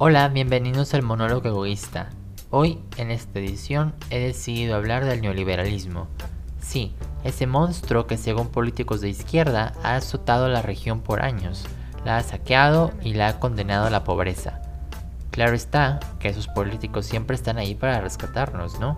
Hola, bienvenidos al monólogo egoísta. Hoy, en esta edición, he decidido hablar del neoliberalismo. Sí, ese monstruo que según políticos de izquierda ha azotado la región por años, la ha saqueado y la ha condenado a la pobreza. Claro está que esos políticos siempre están ahí para rescatarnos, ¿no?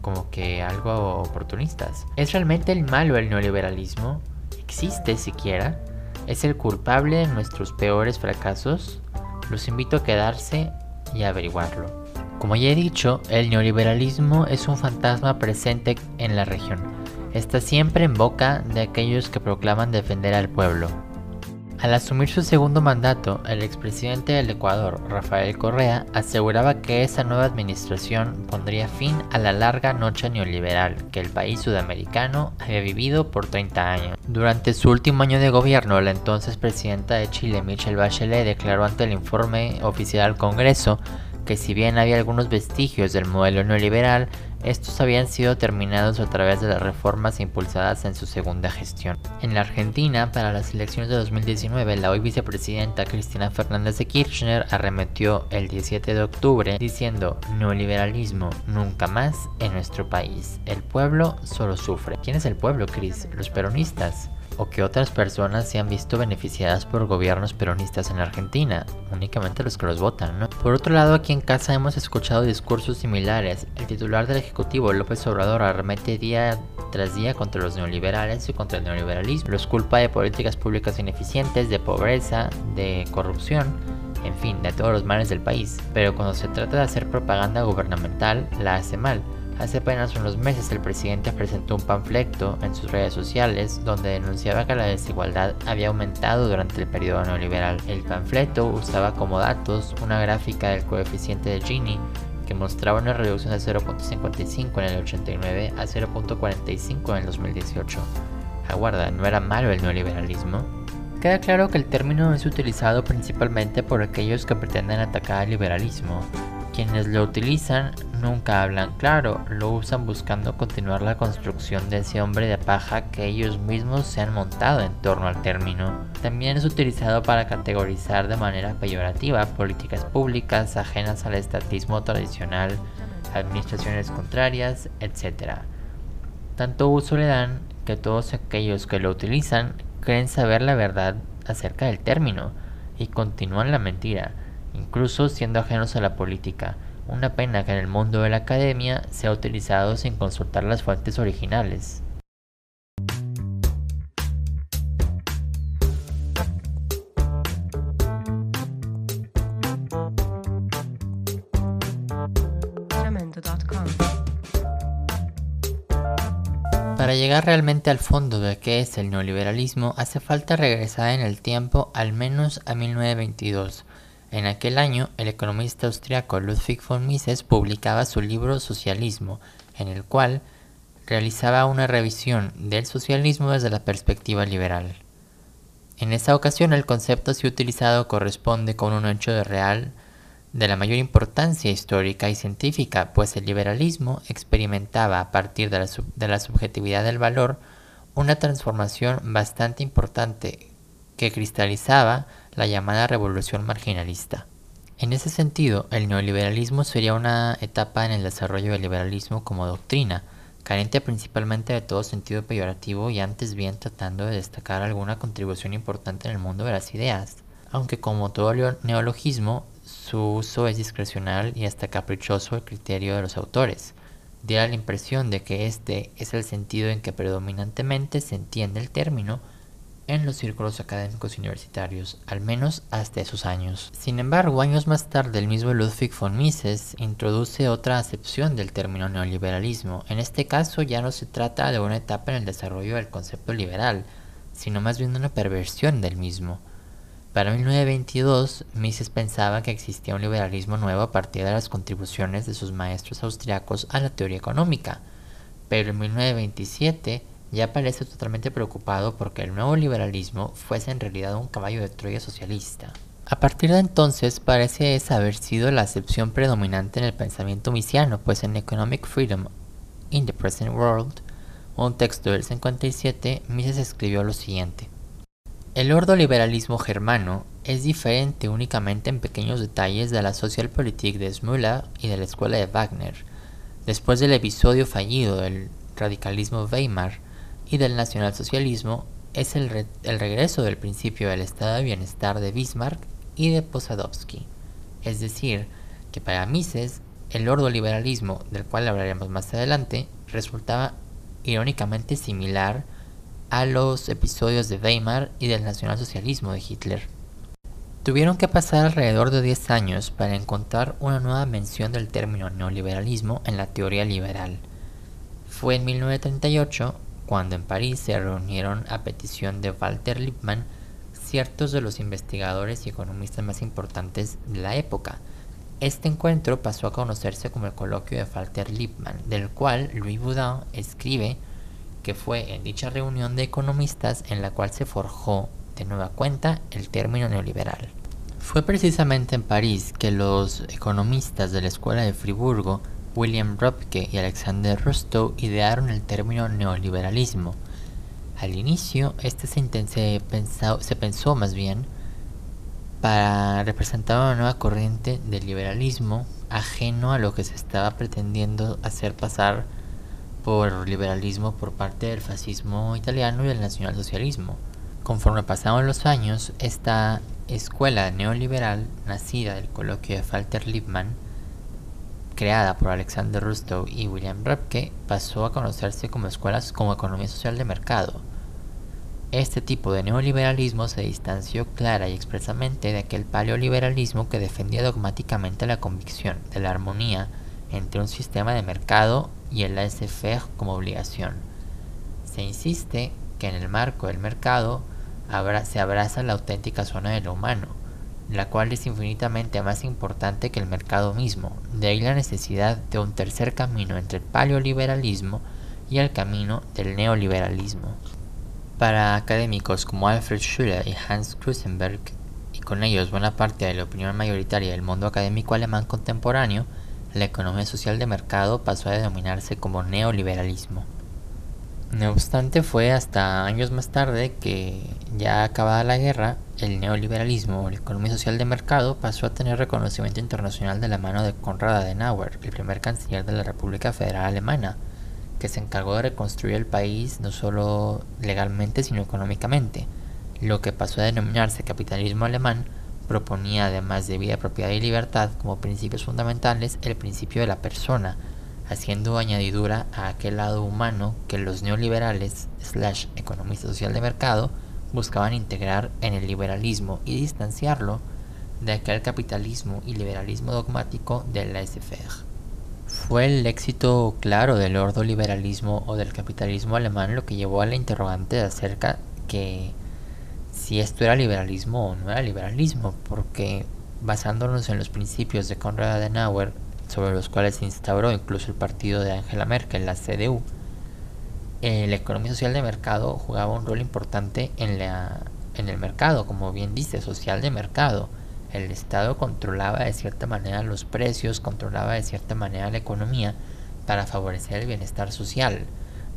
Como que algo oportunistas. ¿Es realmente el malo el neoliberalismo? ¿Existe siquiera? ¿Es el culpable de nuestros peores fracasos? Los invito a quedarse y averiguarlo. Como ya he dicho, el neoliberalismo es un fantasma presente en la región. Está siempre en boca de aquellos que proclaman defender al pueblo. Al asumir su segundo mandato, el expresidente del Ecuador, Rafael Correa, aseguraba que esa nueva administración pondría fin a la larga noche neoliberal que el país sudamericano había vivido por 30 años. Durante su último año de gobierno, la entonces presidenta de Chile, Michelle Bachelet, declaró ante el informe oficial al Congreso que si bien había algunos vestigios del modelo neoliberal, estos habían sido terminados a través de las reformas impulsadas en su segunda gestión. En la Argentina, para las elecciones de 2019, la hoy vicepresidenta Cristina Fernández de Kirchner arremetió el 17 de octubre diciendo neoliberalismo nunca más en nuestro país. El pueblo solo sufre. ¿Quién es el pueblo, Cris? Los peronistas o que otras personas se han visto beneficiadas por gobiernos peronistas en Argentina, únicamente los que los votan, ¿no? Por otro lado, aquí en casa hemos escuchado discursos similares. El titular del Ejecutivo, López Obrador, arremete día tras día contra los neoliberales y contra el neoliberalismo. Los culpa de políticas públicas ineficientes, de pobreza, de corrupción, en fin, de todos los males del país. Pero cuando se trata de hacer propaganda gubernamental, la hace mal. Hace apenas unos meses el presidente presentó un panfleto en sus redes sociales donde denunciaba que la desigualdad había aumentado durante el periodo neoliberal. El panfleto usaba como datos una gráfica del coeficiente de Gini que mostraba una reducción de 0.55 en el 89 a 0.45 en el 2018. Aguarda, ¿no era malo el neoliberalismo? Queda claro que el término es utilizado principalmente por aquellos que pretenden atacar al liberalismo, quienes lo utilizan nunca hablan claro, lo usan buscando continuar la construcción de ese hombre de paja que ellos mismos se han montado en torno al término. También es utilizado para categorizar de manera peyorativa políticas públicas ajenas al estatismo tradicional, administraciones contrarias, etc. Tanto uso le dan que todos aquellos que lo utilizan creen saber la verdad acerca del término y continúan la mentira incluso siendo ajenos a la política. Una pena que en el mundo de la academia sea utilizado sin consultar las fuentes originales. Para llegar realmente al fondo de qué es el neoliberalismo, hace falta regresar en el tiempo al menos a 1922, en aquel año, el economista austriaco Ludwig von Mises publicaba su libro Socialismo, en el cual realizaba una revisión del socialismo desde la perspectiva liberal. En esta ocasión, el concepto así utilizado corresponde con un hecho de real de la mayor importancia histórica y científica, pues el liberalismo experimentaba a partir de la, de la subjetividad del valor una transformación bastante importante que cristalizaba la llamada revolución marginalista. En ese sentido, el neoliberalismo sería una etapa en el desarrollo del liberalismo como doctrina, carente principalmente de todo sentido peyorativo y antes bien tratando de destacar alguna contribución importante en el mundo de las ideas, aunque como todo neologismo, su uso es discrecional y hasta caprichoso el criterio de los autores. Diera la impresión de que este es el sentido en que predominantemente se entiende el término, en los círculos académicos universitarios, al menos hasta esos años. Sin embargo, años más tarde, el mismo Ludwig von Mises introduce otra acepción del término neoliberalismo. En este caso ya no se trata de una etapa en el desarrollo del concepto liberal, sino más bien de una perversión del mismo. Para 1922, Mises pensaba que existía un liberalismo nuevo a partir de las contribuciones de sus maestros austriacos a la teoría económica, pero en 1927 ya parece totalmente preocupado porque el nuevo liberalismo fuese en realidad un caballo de Troya socialista. A partir de entonces parece haber sido la acepción predominante en el pensamiento misiano, pues en Economic Freedom in the Present World, un texto del 57, Mises escribió lo siguiente. El ordoliberalismo germano es diferente únicamente en pequeños detalles de la Socialpolitik de Müller y de la escuela de Wagner. Después del episodio fallido del radicalismo Weimar y del nacionalsocialismo, es el, el regreso del principio del estado de bienestar de Bismarck y de Posadovsky. Es decir, que para Mises, el ordoliberalismo, del cual hablaremos más adelante, resultaba irónicamente similar a los episodios de Weimar y del nacionalsocialismo de Hitler. Tuvieron que pasar alrededor de 10 años para encontrar una nueva mención del término neoliberalismo en la teoría liberal. Fue en 1938 cuando en París se reunieron a petición de Walter Lippmann ciertos de los investigadores y economistas más importantes de la época. Este encuentro pasó a conocerse como el coloquio de Walter Lippmann, del cual Louis Boudin escribe que fue en dicha reunión de economistas en la cual se forjó de nueva cuenta el término neoliberal. Fue precisamente en París que los economistas de la Escuela de Friburgo, William Röpke y Alexander Rustow, idearon el término neoliberalismo. Al inicio, este se, se pensó más bien para representar una nueva corriente del liberalismo ajeno a lo que se estaba pretendiendo hacer pasar por liberalismo por parte del fascismo italiano y del nacionalsocialismo. Conforme pasaron los años, esta escuela neoliberal, nacida del coloquio de Walter Lippmann, creada por Alexander Rustow y William Röpke, pasó a conocerse como escuelas como economía social de mercado. Este tipo de neoliberalismo se distanció clara y expresamente de aquel paleoliberalismo que defendía dogmáticamente la convicción de la armonía entre un sistema de mercado y el laissez-faire como obligación. Se insiste que en el marco del mercado se abraza la auténtica zona de lo humano, la cual es infinitamente más importante que el mercado mismo, de ahí la necesidad de un tercer camino entre el paleoliberalismo y el camino del neoliberalismo. Para académicos como Alfred Schüller y Hans Krusenberg, y con ellos buena parte de la opinión mayoritaria del mundo académico alemán contemporáneo, la economía social de mercado pasó a denominarse como neoliberalismo. No obstante, fue hasta años más tarde que, ya acabada la guerra, el neoliberalismo o la economía social de mercado pasó a tener reconocimiento internacional de la mano de Konrad Adenauer, el primer canciller de la República Federal Alemana, que se encargó de reconstruir el país no solo legalmente sino económicamente. Lo que pasó a denominarse capitalismo alemán proponía, además de vida, propiedad y libertad como principios fundamentales, el principio de la persona, haciendo añadidura a aquel lado humano que los neoliberales slash social de mercado buscaban integrar en el liberalismo y distanciarlo de aquel capitalismo y liberalismo dogmático de la SFR. Fue el éxito claro del ordoliberalismo o del capitalismo alemán lo que llevó a la interrogante acerca que si esto era liberalismo o no era liberalismo, porque basándonos en los principios de Konrad Adenauer sobre los cuales se instauró incluso el partido de Angela Merkel, la CDU, eh, la economía social de mercado jugaba un rol importante en, la, en el mercado, como bien dice, social de mercado. El Estado controlaba de cierta manera los precios, controlaba de cierta manera la economía para favorecer el bienestar social.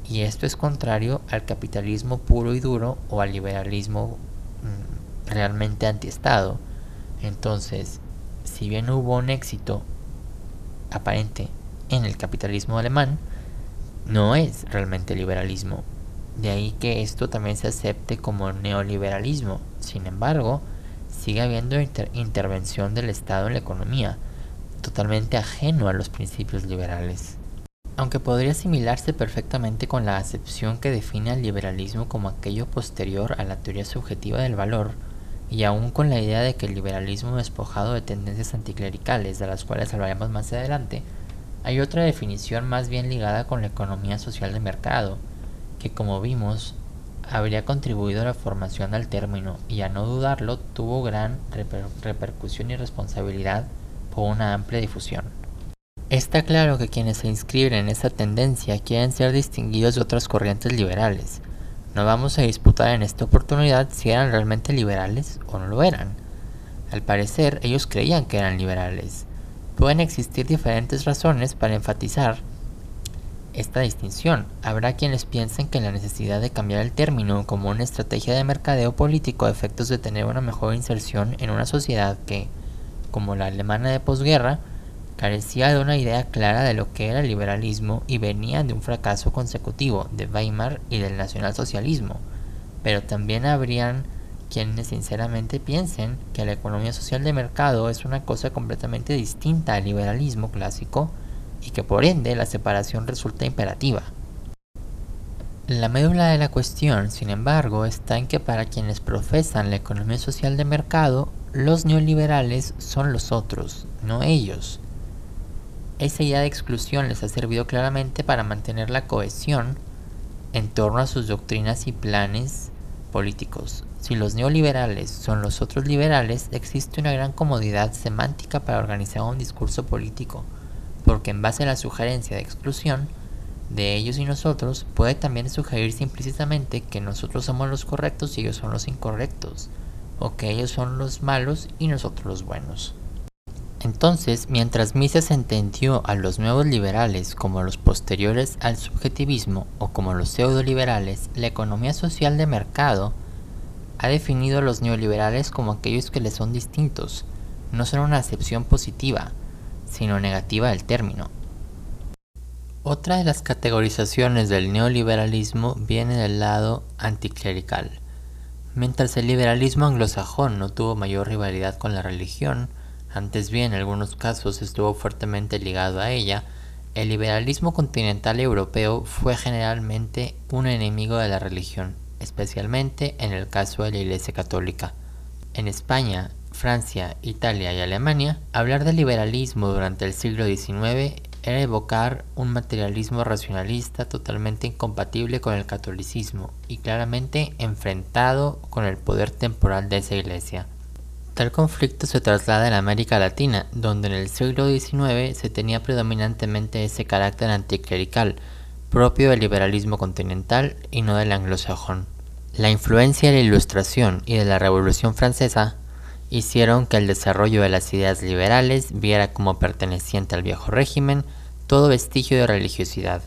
Y esto es contrario al capitalismo puro y duro o al liberalismo mm, realmente antiestado. Entonces, si bien hubo un éxito aparente en el capitalismo alemán no es realmente liberalismo. De ahí que esto también se acepte como neoliberalismo. Sin embargo, sigue habiendo intervención del Estado en la economía, totalmente ajeno a los principios liberales. Aunque podría asimilarse perfectamente con la acepción que define al liberalismo como aquello posterior a la teoría subjetiva del valor, y aún con la idea de que el liberalismo despojado de tendencias anticlericales, de las cuales hablaremos más adelante, hay otra definición más bien ligada con la economía social de mercado, que como vimos habría contribuido a la formación del término y a no dudarlo tuvo gran repercusión y responsabilidad por una amplia difusión. Está claro que quienes se inscriben en esta tendencia quieren ser distinguidos de otras corrientes liberales, no vamos a disputar en esta oportunidad si eran realmente liberales o no lo eran. Al parecer, ellos creían que eran liberales. Pueden existir diferentes razones para enfatizar esta distinción. Habrá quienes piensen que la necesidad de cambiar el término como una estrategia de mercadeo político a efectos de tener una mejor inserción en una sociedad que, como la alemana de posguerra, carecía de una idea clara de lo que era el liberalismo y venía de un fracaso consecutivo de Weimar y del nacionalsocialismo. Pero también habrían quienes sinceramente piensen que la economía social de mercado es una cosa completamente distinta al liberalismo clásico y que por ende la separación resulta imperativa. La médula de la cuestión, sin embargo, está en que para quienes profesan la economía social de mercado, los neoliberales son los otros, no ellos. Esa idea de exclusión les ha servido claramente para mantener la cohesión en torno a sus doctrinas y planes políticos. Si los neoliberales son los otros liberales, existe una gran comodidad semántica para organizar un discurso político porque en base a la sugerencia de exclusión de ellos y nosotros, puede también sugerirse implícitamente que nosotros somos los correctos y ellos son los incorrectos, o que ellos son los malos y nosotros los buenos. Entonces, mientras Mises entendió a los nuevos liberales como los posteriores al subjetivismo o como los pseudo-liberales, la economía social de mercado ha definido a los neoliberales como aquellos que les son distintos, no son una acepción positiva, sino negativa del término. Otra de las categorizaciones del neoliberalismo viene del lado anticlerical. Mientras el liberalismo anglosajón no tuvo mayor rivalidad con la religión, antes bien en algunos casos estuvo fuertemente ligado a ella, el liberalismo continental europeo fue generalmente un enemigo de la religión, especialmente en el caso de la Iglesia Católica. En España, Francia, Italia y Alemania, hablar de liberalismo durante el siglo XIX era evocar un materialismo racionalista totalmente incompatible con el catolicismo y claramente enfrentado con el poder temporal de esa iglesia. Tal conflicto se traslada en América Latina, donde en el siglo XIX se tenía predominantemente ese carácter anticlerical, propio del liberalismo continental y no del anglosajón. La influencia de la Ilustración y de la Revolución Francesa hicieron que el desarrollo de las ideas liberales viera como perteneciente al viejo régimen todo vestigio de religiosidad,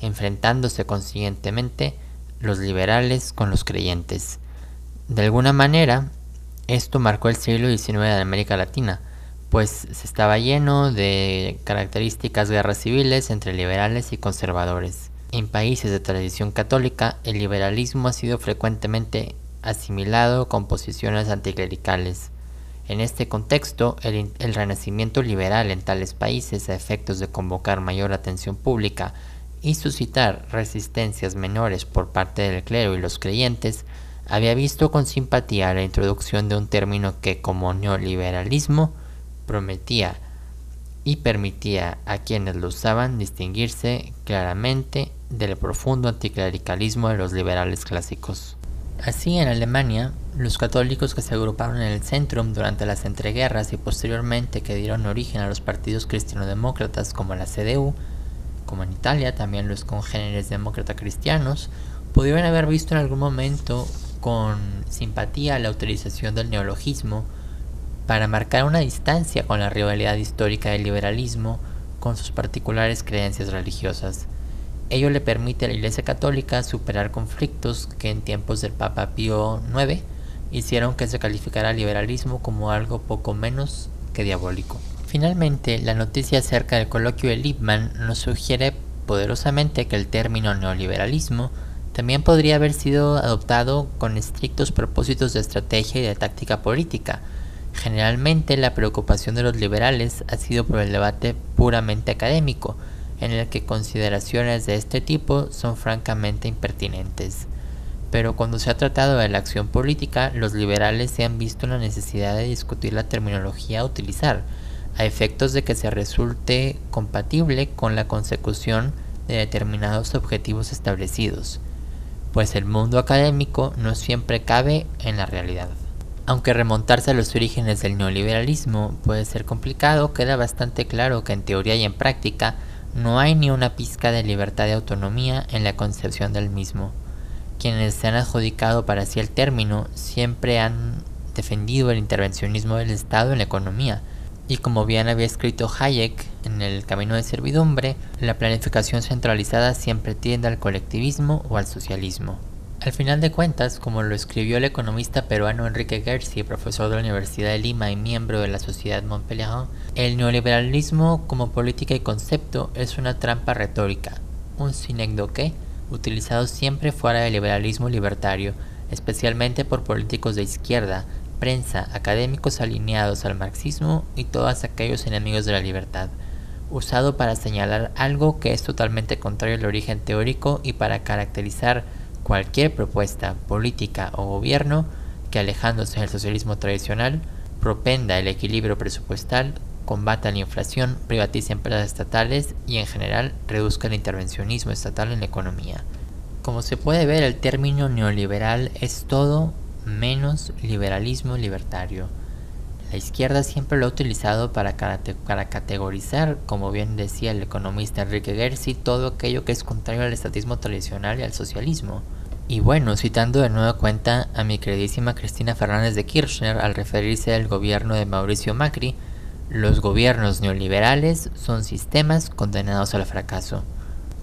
enfrentándose consiguientemente los liberales con los creyentes. De alguna manera, esto marcó el siglo XIX de América Latina, pues se estaba lleno de características guerras civiles entre liberales y conservadores. En países de tradición católica, el liberalismo ha sido frecuentemente asimilado con posiciones anticlericales, en este contexto, el, renacimiento liberal en tales países a efectos de convocar mayor atención pública y suscitar resistencias menores por parte del clero y los creyentes, había visto con simpatía la introducción de un término que como neoliberalismo prometía y permitía a quienes lo usaban distinguirse claramente del profundo anticlericalismo de los liberales clásicos. Así, en Alemania, los católicos que se agruparon en el Centrum durante las entreguerras y posteriormente que dieron origen a los partidos cristianodemócratas como la CDU, como en Italia también los congéneres demócrata cristianos, pudieron haber visto en algún momento con simpatía la utilización del neologismo para marcar una distancia con la rivalidad histórica del liberalismo con sus particulares creencias religiosas. Ello le permite a la Iglesia Católica superar conflictos que en tiempos del Papa Pío IX hicieron que se calificara el liberalismo como algo poco menos que diabólico. Finalmente, la noticia acerca del coloquio de Lippmann nos sugiere poderosamente que el término neoliberalismo también podría haber sido adoptado con estrictos propósitos de estrategia y de táctica política. Generalmente la preocupación de los liberales ha sido por el debate puramente académico, en el que consideraciones de este tipo son francamente impertinentes. Pero cuando se ha tratado de la acción política, los liberales se han visto la necesidad de discutir la terminología a utilizar, a efectos de que se resulte compatible con la consecución de determinados objetivos establecidos, pues el mundo académico no siempre cabe en la realidad. Aunque remontarse a los orígenes del neoliberalismo puede ser complicado, queda bastante claro que en teoría y en práctica no hay ni una pizca de libertad de autonomía en la concepción del mismo. Quienes se han adjudicado para sí el término siempre han defendido el intervencionismo del Estado en la economía, Y como bien había escrito Hayek en El Camino de Servidumbre, la planificación centralizada siempre tiende al colectivismo o al socialismo. Al final de cuentas, como lo escribió el economista peruano Enrique Gersi, profesor de la Universidad de Lima y miembro de la Sociedad Montpellier, el neoliberalismo como política y concepto es una trampa retórica, un sinecdoque utilizado siempre fuera del liberalismo libertario, especialmente por políticos de izquierda, prensa, académicos alineados al marxismo y todos aquellos enemigos de la libertad, usado para señalar algo que es totalmente contrario al origen teórico y para caracterizar cualquier propuesta política o gobierno que alejándose del socialismo tradicional propenda el equilibrio presupuestal, combata la inflación, privatice empresas estatales y en general reduzca el intervencionismo estatal en la economía. Como se puede ver, el término neoliberal es todo menos liberalismo libertario. La izquierda siempre lo ha utilizado para, para categorizar, como bien decía el economista Enrique Gersi, todo aquello que es contrario al estatismo tradicional y al socialismo. Y bueno, citando de nueva cuenta a mi queridísima Cristina Fernández de Kirchner al referirse al gobierno de Mauricio Macri, los gobiernos neoliberales son sistemas condenados al fracaso.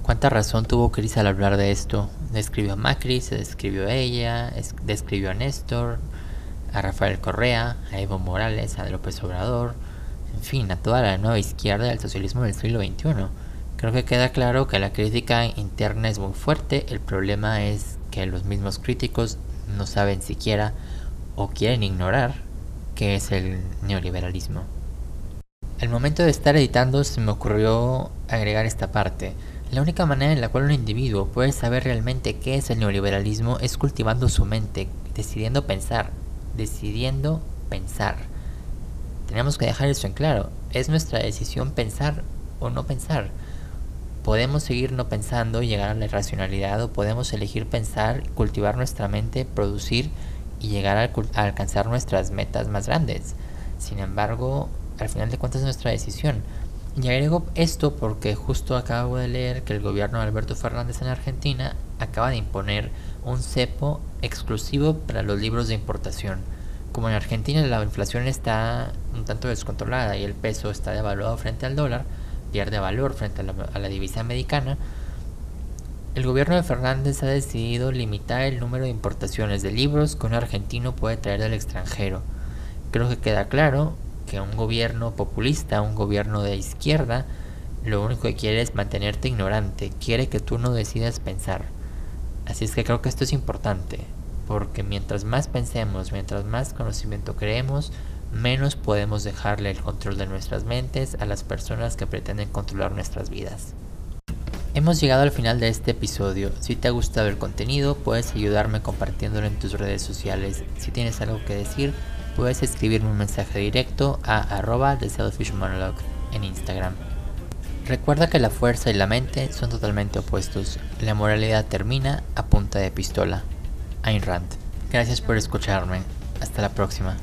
¿Cuánta razón tuvo Cris al hablar de esto? Describió a Macri, se describió a ella, describió a Néstor, a Rafael Correa, a Evo Morales, a López Obrador, en fin, a toda la nueva izquierda del socialismo del siglo XXI. Creo que queda claro que la crítica interna es muy fuerte, el problema es que los mismos críticos no saben siquiera o quieren ignorar qué es el neoliberalismo. Al momento de estar editando se me ocurrió agregar esta parte. La única manera en la cual un individuo puede saber realmente qué es el neoliberalismo es cultivando su mente, decidiendo pensar, decidiendo pensar. Tenemos que dejar eso en claro. Es nuestra decisión pensar o no pensar podemos seguir no pensando y llegar a la irracionalidad o podemos elegir pensar, cultivar nuestra mente, producir y llegar a, alcanzar nuestras metas más grandes. Sin embargo, al final de cuentas es nuestra decisión. Y agrego esto porque justo acabo de leer que el gobierno de Alberto Fernández en Argentina acaba de imponer un cepo exclusivo para los libros de importación. Como en Argentina la inflación está un tanto descontrolada y el peso está devaluado frente al dólar, pierde valor frente a la, divisa americana, el gobierno de Fernández ha decidido limitar el número de importaciones de libros que un argentino puede traer del extranjero. Creo que queda claro que un gobierno populista, un gobierno de izquierda, lo único que quiere es mantenerte ignorante, quiere que tú no decidas pensar. Así es que creo que esto es importante, porque mientras más pensemos, mientras más conocimiento creemos, menos podemos dejarle el control de nuestras mentes a las personas que pretenden controlar nuestras vidas. Hemos llegado al final de este episodio. Si te ha gustado el contenido, puedes ayudarme compartiéndolo en tus redes sociales. Si tienes algo que decir, puedes escribirme un mensaje directo a arroba Monologue en Instagram. Recuerda que la fuerza y la mente son totalmente opuestos. La moralidad termina a punta de pistola. Ayn Rand. Gracias por escucharme. Hasta la próxima.